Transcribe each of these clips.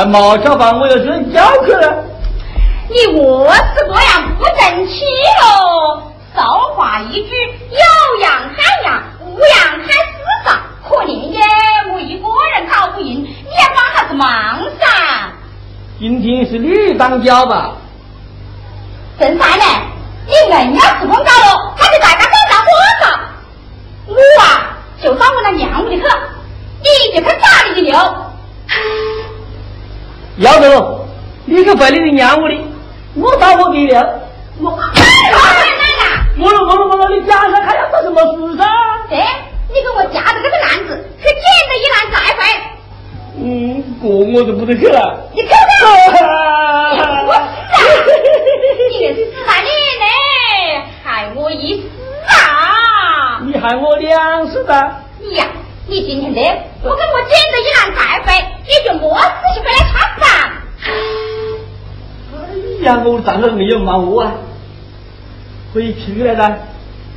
还冇吃饭，我要睡觉去了。你饿死这样不争气喽！少话一句，有样喊样，无样喊死啥？可怜耶，我一个人搞不赢，你也帮啥子忙噻。今天是你当家吧？正山呢？你硬要吃光高了，还是大家赶上多少？我啊，就到我那娘屋里去，你就去哪里去溜。要得，你去回你的娘屋里，我打我给了。我，哎呀！我了我了我了，你家上还要做什么事噻？哎，你给我夹着这个篮子，去捡着一篮再回。嗯，这我就不得去了。你看看，啊我死啊！你死在你呢，害我一死啊！你害我两死的。你呀，你今天的不给我捡着一篮再回，你就莫仔细回来吃饭。哎呀，我长得没有毛我啊，回去了噻，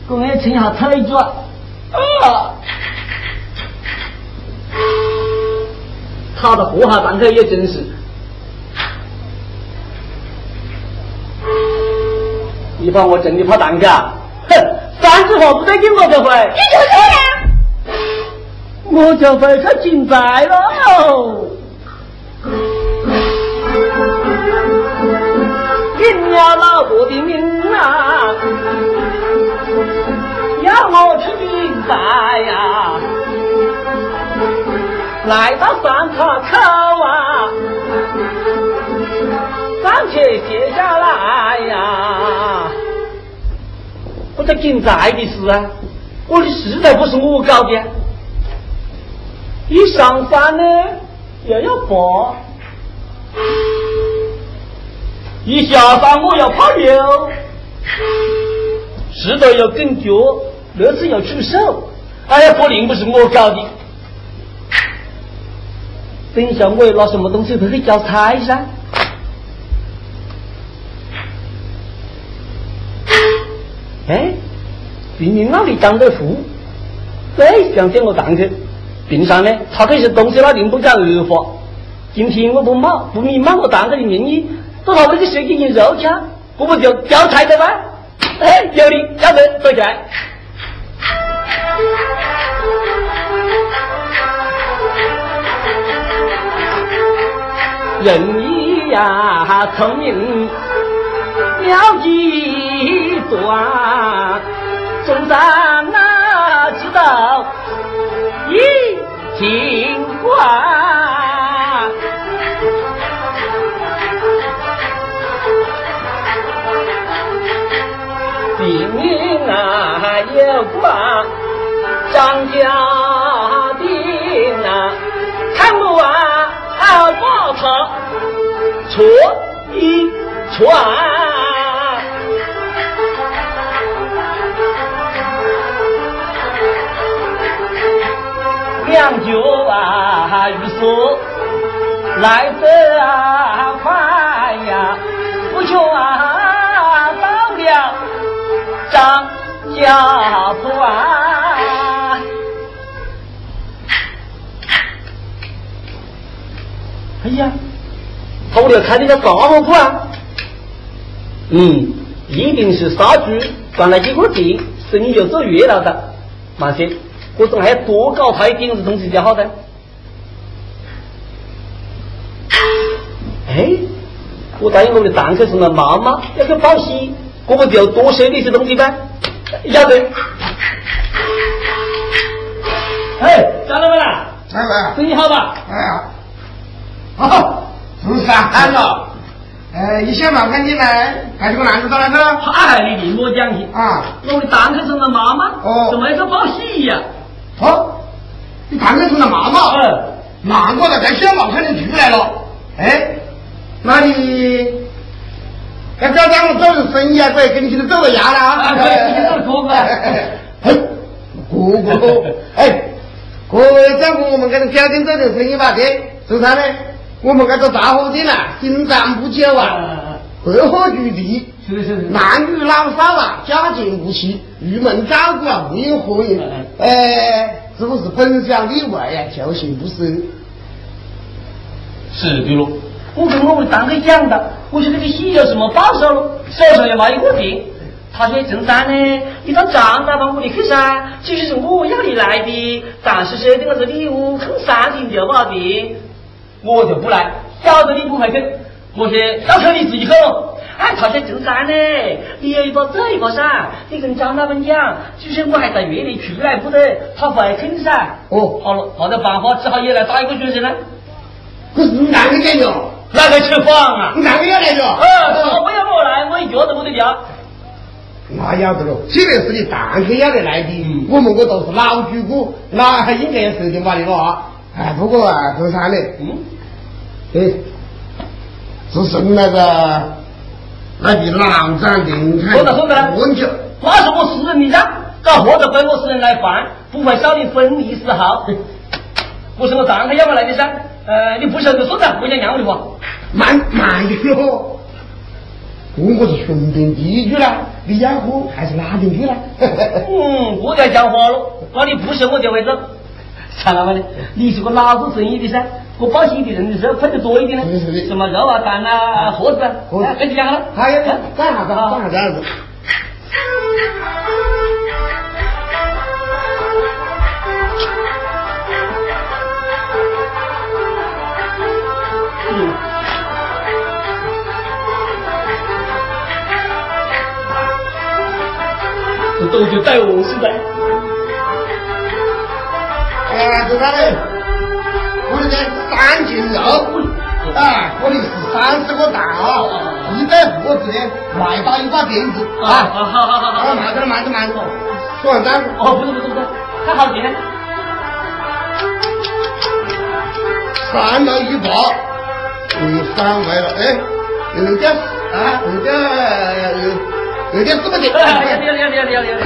我要撑下腿子啊。啊！他的活下蛋壳也真是，你把我整的怕蛋壳，哼！三句话不得给我这回，你就这样，我就会去进寨喽。我的命啊！要我去明白呀！来到山岔口啊，暂且歇下来呀！我这进寨的事啊，我的实在不是我搞的，一上山呢又要爬。一下山我要爬溜，石头要跟脚，那次要出手，哎呀，不灵不是我搞的。等一下我要拿什么东西回去交差噻？哎，病人那里长得富，对，想见我堂客。平常呢，他这些东西那里不讲二话。今天我不冒不明白我堂客的名义，都拿我的水进行肉吃，不不就交差的吗？哎，有理，要得，坐起来。人一呀聪明了极端，总算哪知道一情关。官，张家兵啊，看不完好报仇，出一传。酿酒啊，于是来得快、呀，不久啊。张家团。呀，他屋里开的家杂货铺啊？嗯，一定是杀猪赚了几个钱，生意就做越了的。慢些，我总还要多搞他一点子东西就好的。哎，我答应我的堂客说了，妈妈要去报喜，我不就要多收那些东西呗？要得。哎，张老板啦，来来，生意好吧？哎呀，好，做啥了？哎，一想嘛，赶紧来，还是个男子到哪去了？嗨，你另我讲去啊！我的堂客成了妈妈，哦怎么一个报喜呀？哦，你堂客成了妈妈，嗯，难怪了，在小毛看见出来了。哎，那你要找咱们做人生意啊，可以跟你去做个牙了啊可以跟你走个哥哥哎，哥哥，哎，哥照顾我们这个小店做点生意吧，对，做啥呢？我们这个杂货店啊，经常不久啊，百货居地。是是是，男女老少啊，家境不齐，郁闷照顾啊，无有何应。哎，是不是本小利外呀？就行不是？是的喽。我跟我们堂客讲的，我说这个戏有什么报酬喽？手上又没一个 tiền。他说陈三呢，你到张大帮屋里去噻，其实是我要你来的，但是收的我这礼物肯三斤就不好的，我就不来，晓得你不会去，我说要求你自己去喽。哎，他说陈三呢，你有一把这一把噻，你跟张老板讲，就是我还在院里出来不得，他会肯噻。哦好了，没得办法，只好也来打一个学生了。可是你哪个来着？哪个吃饭啊？你哪个要来着？呃，他不要我来，我一脚都没得掉。那要得了，既然是你堂客要得来的，嗯我们这都是老主顾，那还应该要收点把的了啊。哎，不过啊，周三呢，嗯，哎，自从那个那个郎长林开说的说的问去，那是我私人的账，搞活着归我私人来办，不会少你分一丝毫。我是我堂客要我来的噻，呃，你不收就算了，我讲让我的话。慢慢的哟。我我是顺便第一句了，你要喝还是拉进去啦？嗯，不再讲话了，那你不收我就会走。张老板呢？你是个老做生意的噻，我报喜的人的时候分的多一点呢是是是，什么肉啊、蛋啊、盒子啊，跟你讲了。还有哎干啥子？干啥子都就带我是的。哎，这啥嘞？我这个三斤肉，啊，我的是三十个蛋啊，一百盒子的，外打一把鞭子啊，啊。好好好好好。慢着慢着慢着，说完单子。哦，不是不是不是，看好点呢。三到一把，嗯，三位了，哎，有点啊，有点有有点什么的，哎，要要要要要。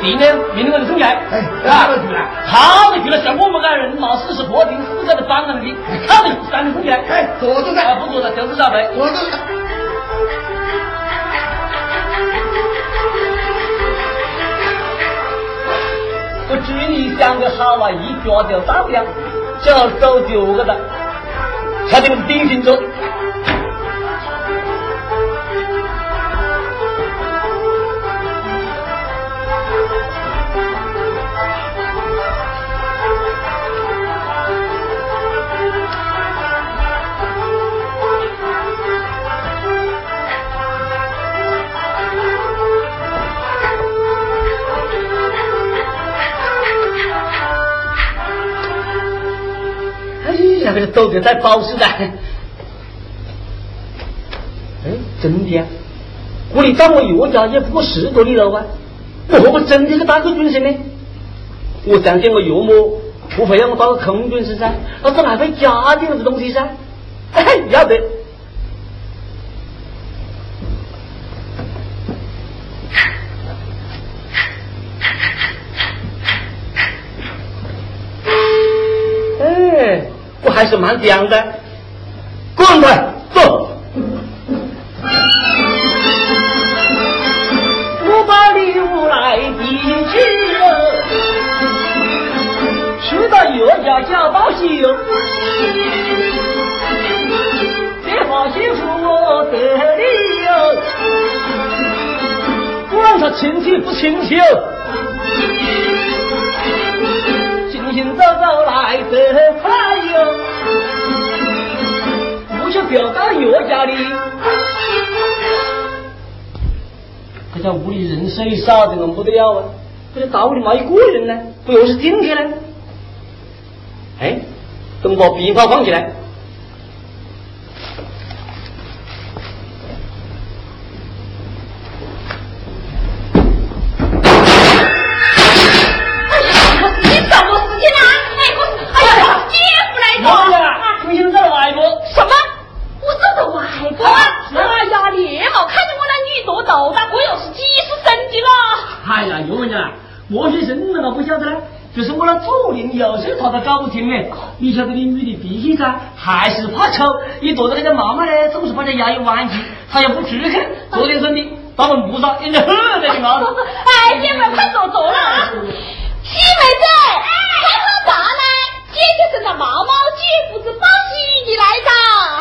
今天明天我就送来，哎啊靠得住了靠得住了，像我们这人冒四十破顶，死在这帮人的，靠得住，三天送起来。哎，坐着啊，噻，不坐了，就是少杯。坐着噻。我祝你想的好啊，一脚就到了，就要走脚个的，他这个是典型中。哎呀，这个走的太保守了。哎，真的呀、我离到我岳家也不过十多里路啊，我何不真的是当个军师呢？我想见我岳母不会让我当个空军师噻，那是还会加点子东西噻？哎，要得。还是蛮讲的。滚过来，走。我把礼物来递去了，去到岳家叫报喜哟。这话媳妇我得理哟，管他亲戚不亲戚，行走走来得快哟，不去表达岳家里。这家屋里人手少的，弄不得了啊！这个大屋里没一个人呢，不又是今天呢？哎，等把鞭炮放起来。躲着那个妈妈呢，总是把这牙一弯起，她也不出去。昨天生 的，把门木上，人家呵在你妈。哎，姐妹快坐坐了啊！西妹子，看好大呢，姐姐是那毛毛姐夫子包喜的来着。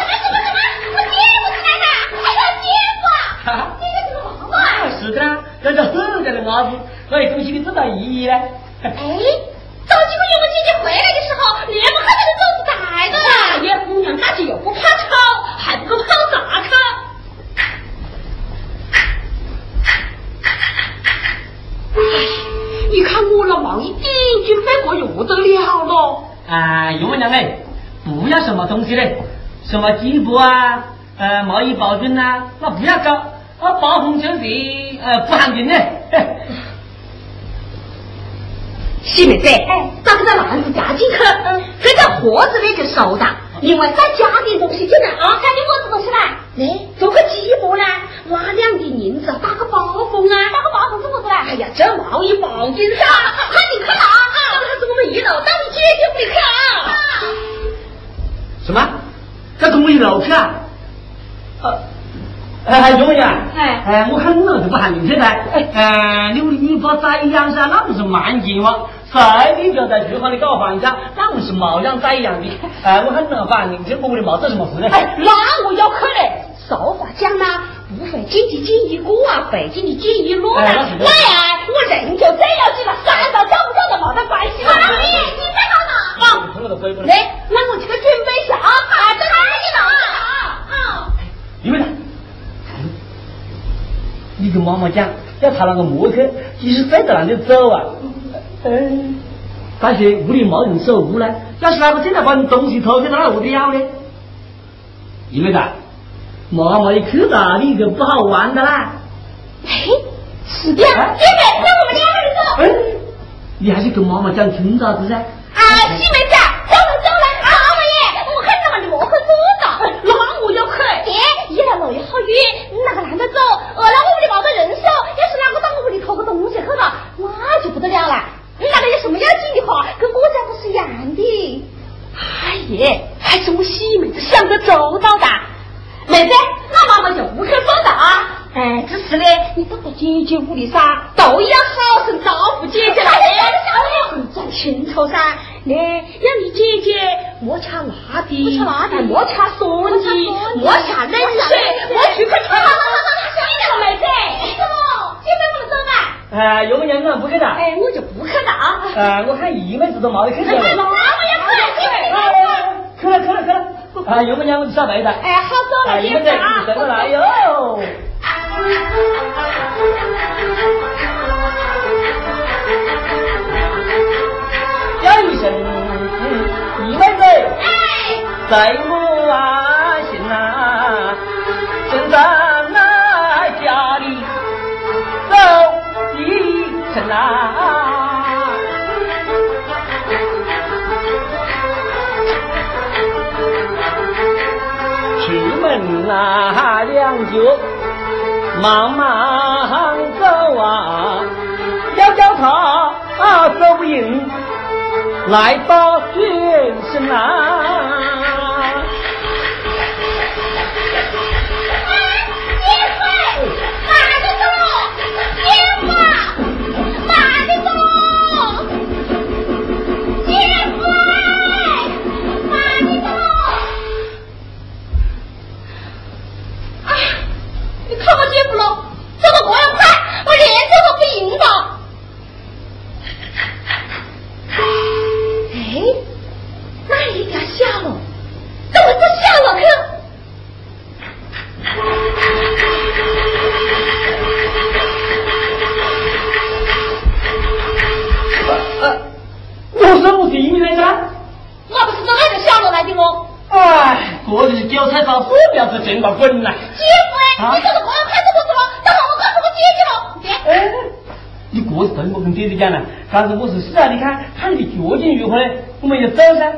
什么什么什么？我姐夫是来着？哎呀，姐夫啊！姐姐是个妈妈。是的啦，人家呵在那阿子，那恭喜你这么意义呢？哎。早几个月我姐姐回来的时候，连不看那个走子带着啊！也姑娘大姐又不怕吵，还不够跑啥看？哎，你看我那毛一点就飞过又得了了。啊，岳母娘哎，不要什么东西嘞，什么进步啊，呃，毛衣保准呐，那不要搞，啊，包红就是呃不含金嘞。西妹子，哎，把这个篮子夹进去，嗯，这个盒子里就收着。另外再加点东西进来啊，加点么子东西来？哎，做个鸡脖呢，拿两锭银子打个包缝啊，打个包缝做么子来？哎呀，这毛衣包金噻，快点去拿啊！这是我们一楼，到你姐姐屋里去啊！什么？在我们一楼去啊？呃。哎，岳母娘，哎，哎，我看你那就不喊你去噻。哎，你你把宰羊噻，那不是慢进吗？谁你就在厨房里搞饭噻，那不是冒养宰羊的。哎，我看你那反正这屋里没做什么事呢。哎，那我要去嘞。俗话讲呐，不会进的进一个啊，费劲的进一箩呐。那呀，我人就这样子了，三到找不找都没得关系了。你你在哪呢？好，来，那我去准备一下啊，在哪里呢？啊，你们呢？你跟妈妈讲，要他那个摩去，即使再在那里走啊，嗯，但是屋里没人守屋呢，要是哪个进来把你东西偷去，那何得要呢？因为啥，妈妈一去到你就不好玩的啦。哎，是的，姐妹，那我们两个人走。哎，你还是跟妈妈讲清楚子噻？啊，西妹子，走了走了，啊，王爷，我看你把你落去坐着，那我要去。姐，一来路又好远，你哪个懒得走？二来我屋里没得人手，要是哪个到我屋里偷个东西去了，那就不得了了。你哪个有什么要紧的话，跟我讲不是一样的。哎耶，还是我喜妹子想得周到的。妹子，那妈妈就不去放的啊。哎，只是呢，你到了姐姐屋里噻，都要好生招呼姐姐来。我很讲清楚噻，呢，让你姐姐莫吃辣的，莫吃辣的，莫吃酸的，莫下冷水，莫去去吃。好好好了，听见了妹子？哎，岳母娘子不去的。哎，我就不去的啊。哎，我看姨妹子都没得去。那我也去。去了去了去了。啊，有没娘子晓得的。哎，好走了，姐妹啊。来哟。叫一声，姨妹子，在啊两脚。慢慢走啊，要叫他走不赢，来到全身啊。菜炒糞苗子见过滚来！姐夫，你这是我开始不是了，等会我告诉我姐姐了。姐，哎，你过是对我跟姐姐讲了，但是我是死啊！你看看你究竟如何呢？我们要走噻。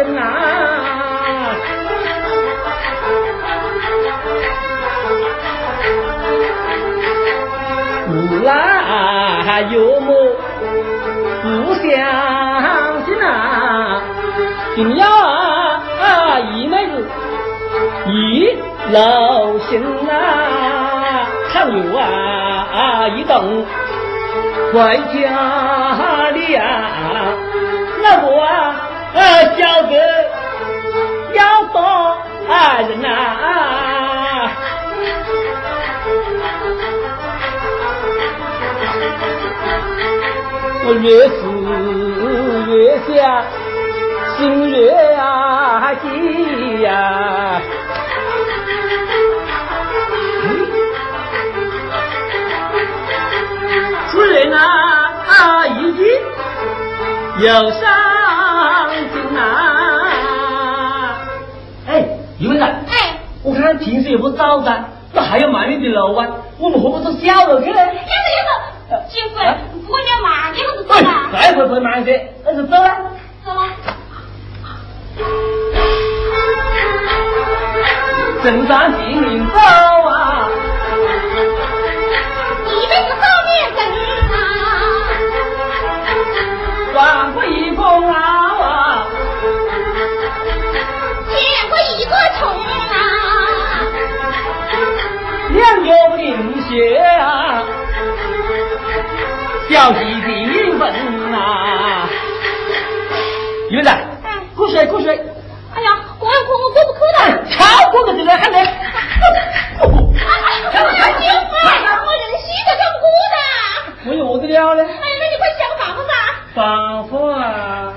得正啊，不来有么？不相信呐，定要一妹子一老心呐，常有啊一动回家里啊，那我呃晓得要多爱人呐。我越思越想，心越啊急呀。夫人啊，已经有伤哎，有人。哎，我看平时也不早噻，那还要买一点楼啊，我们何不做小楼去呢？要是要是，姐夫。我叫慢点，我就走了。再会会慢些，那就走了。走了。正山行人走啊，哎呀，我要过我过不去了，超过个就来喊你。哎呀，姐夫，我忍心的。我有我的了呢。哎呀，那你快想个办法吧。办法啊！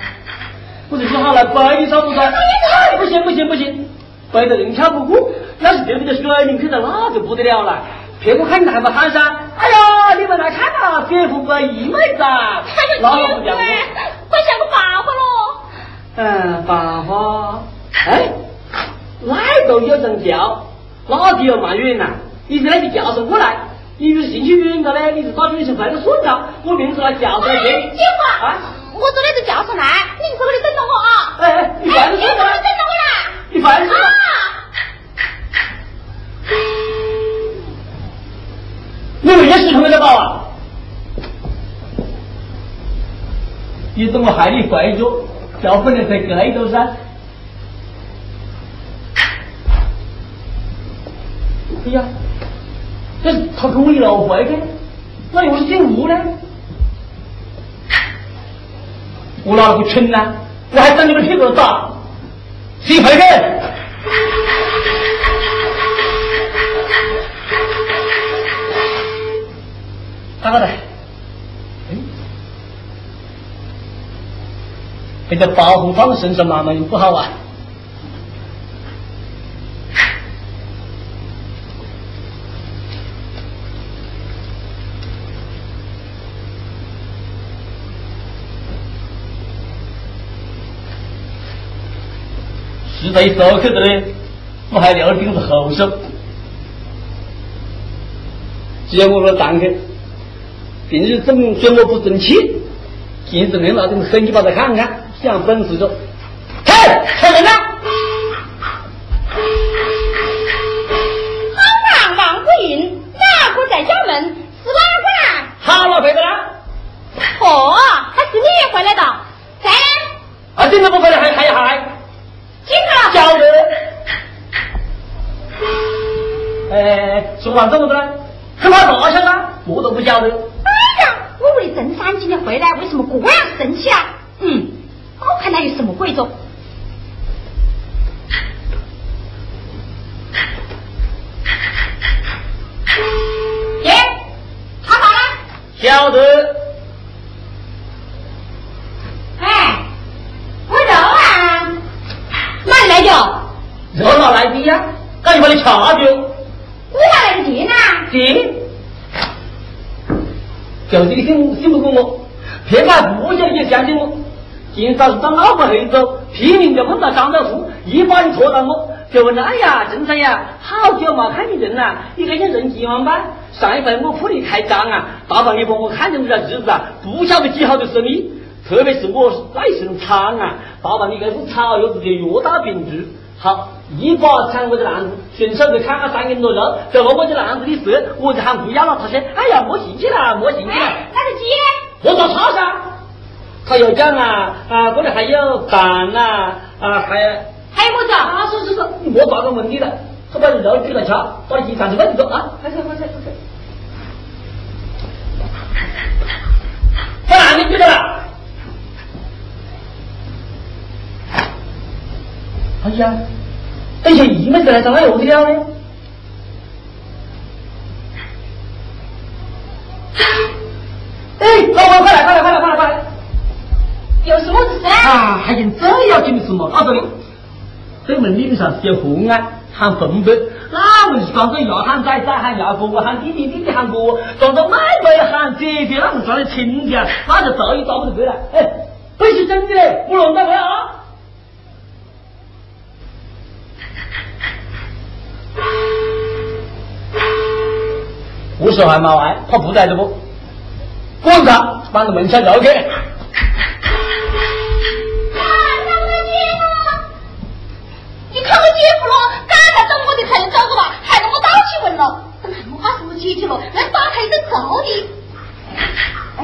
我就说好了，背你找不着。不行不行不行，背的人巧不过，要是对不起水灵去的，那就不得了了。别我看你还不喊噻？哎呀，你们来看呐，姐夫不一妹子啊！那也不讲！嗯，办法，哎，哪都有人叫，哪里有埋怨呐？你是那个叫上过来，你是兴趣远个呢？你是打军是快点顺着，我名字来叫上去。姐夫啊，我做那个叫上来，你在这里等着我啊！哎哎，你快点说嘛！等着我啦，你烦死了。你为什么没得报啊？你怎么还你坏着，叫不能在盖头噻？哎呀，这他跟我一老坏的，那又是姓吴呢？我哪个蠢呢？我还等你们屁股打，谁坏的？大哥来，这个保护放身上慢慢又不好啊。实在手去的呢，我还留钉子后手，既然我说当去。平时怎么怎么不争气？今日没拿点狠，你把他看看，想本事着。嘿，开门呐！好忙忙不应，哪个在家门？是哪个啊？好了，回来了。哦，还是你也回来的？在。啊，今天不回来还还要还？进来了。晓得。哎，说完怎么子了？很怕大晓得？我都不晓得。哎呀我为郑三今天回来，为什么这样生气啊？嗯，我看他有什么贵重爷他好了。晓得哎我走啊。那来救热哪来的呀赶紧把你掐掉。我哪来的及呢行就是你信信不过我。别怪不愿意相信我。今早是到老婆黑走，拼命就碰到张兆富，一把就戳到我，就问他：哎呀，陈三呀，好久没看你人了，你赶紧认几万吧？上一回我铺里开张啊，大半夜把我看成这日子啊，不晓得几好的生意。特别是我耐性长啊，大半夜该是草又直接药到病除。好，一把抢我的篮子，顺手就砍了三根多肉，就把我的篮子里射，我就喊不要了。他说：哎呀，没兴趣了，没兴趣了。那个鸡？我找他噻。他又讲啊啊，这里还有蛋啊啊，还还有么子？啊，是是是，没啥个问题了。他把肉煮了吃，把鸡上去问你说啊，快快快快快！在哪里去的了？哎呀，等下一没子来上哪又去了呢？啊？还用这要紧的事嘛？他说的，这门岭上是有河岸，喊分贝，哪门是装着牙喊仔仔喊牙哥，喊弟弟弟弟喊哥，装着买卖喊姐姐，那是装的亲戚啊？那就道义打不得对了。哎，这是真的嘞，不弄到没啊？我说还没完，他不在这不？滚上，把门前绕开。我把什么姐姐了，那打开的早的。哎，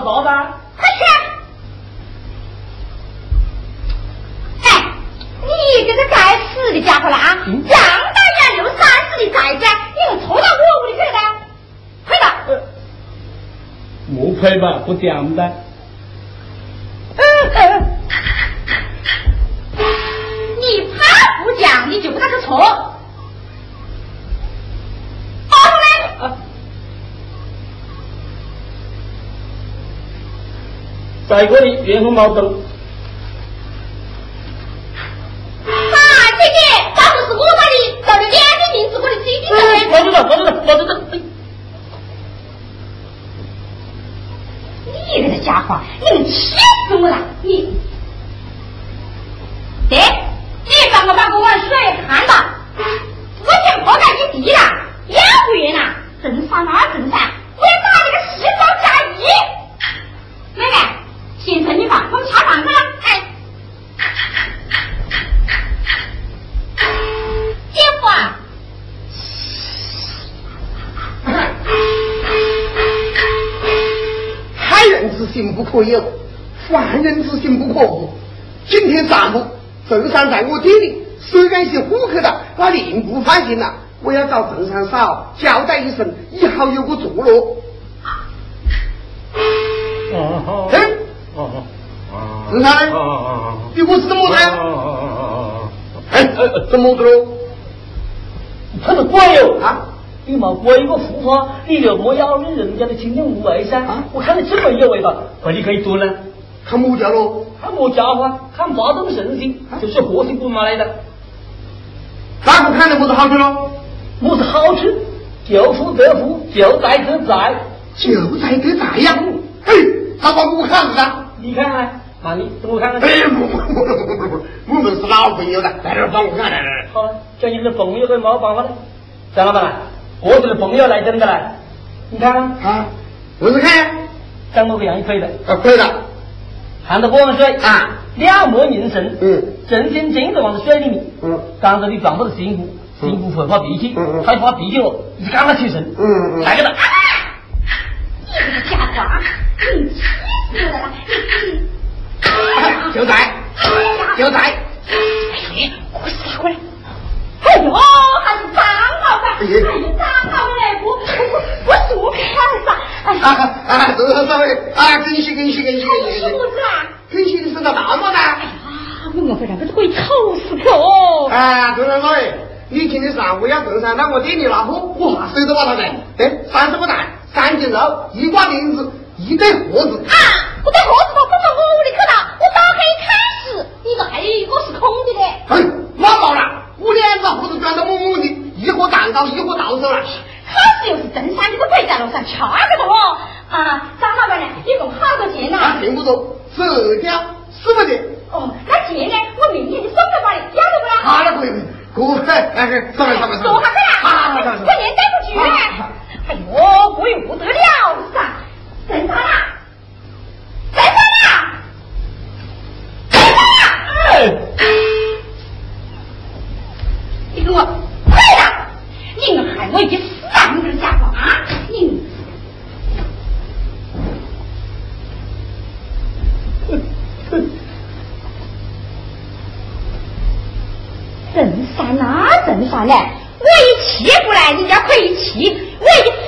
烧啥子？快去！哎，你这个该死的家伙了啊！杨大爷留三十的债子，你能拖到我屋里去了？快点！莫拍吧，不讲的。在这里，元丰毛灯。啊，有，凡人之心不可无。今天上午，郑三在我店里，虽然是户口的，那另不放心了。我要找郑三嫂交代一声，以后有个着落。哦好。哦哦，正常的，你我是怎么的？哎哎，怎么的喽？他是怪哟啊！你没鬼个护法，你又没咬人人家的亲亲无为噻！啊，我看你这么有味道，快你可以做呢。看么家喽？看么家伙？看发动圣心，就是活性不嘛来的。哪个看的么是好处喽？么是好处？救富得富，救灾得灾，救灾得灾呀！嘿，他把我看了？你看看，妈你给我看看。哎，不不不不不不，我们是老朋友了，在这帮我看来。好，叫你们的朋友可以没办法了。张老板，我这的朋友来真的来，你看。啊，我是看，长得个样也可以的。啊，可以的。看到我们水啊，两目凝神，嗯，正经正的往水里面，嗯，刚才你撞不得心苦，心苦会发脾气，嗯嗯，他一发脾气了，你赶快起身，嗯嗯，来个的。你这个家伙，你气死我了！就在，就在。哎，过来过来。哎呦，还哎呀，张老来不不不是我看啥？哎啊啊，周少尉啊，恭喜恭喜恭喜恭喜！是不是啊？恭喜你升到大模呢！啊，我回来可是可以愁死去哦！啊，周少尉，你今天上午要登山，让我点你拿货，哇，谁都把它来。哎，三十个蛋，三斤肉，一挂铃子，一对盒子。啊，我对盒子都放到我屋里去了，我打开一看是，你说还有一个是空的嘞。哎，妈爆了！我两个盒子装到满满的，一盒蛋糕，一盒到手了。可是又是真山你，都背在路上，掐个的哦。啊，张老板呢？一共好多钱呐？啊，并不多，十二条，四不的。哦，那钱呢？我明天就送到把你，要得不啦？好了，可以，可以，可以，哎，上来，上来，坐下去啦！好好好，过年带不去了。哎呦，贵不得了噻！真山啦！我一气不来，人家可以气；我一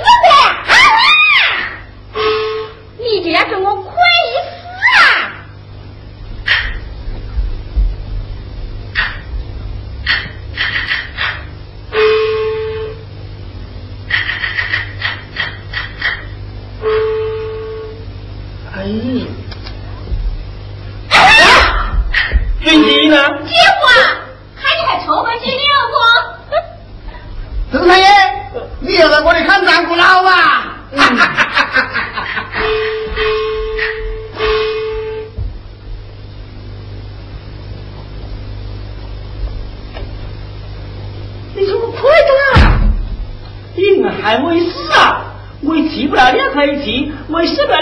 你们害我一死啊！我一气不来，你也可以气；我一死不了，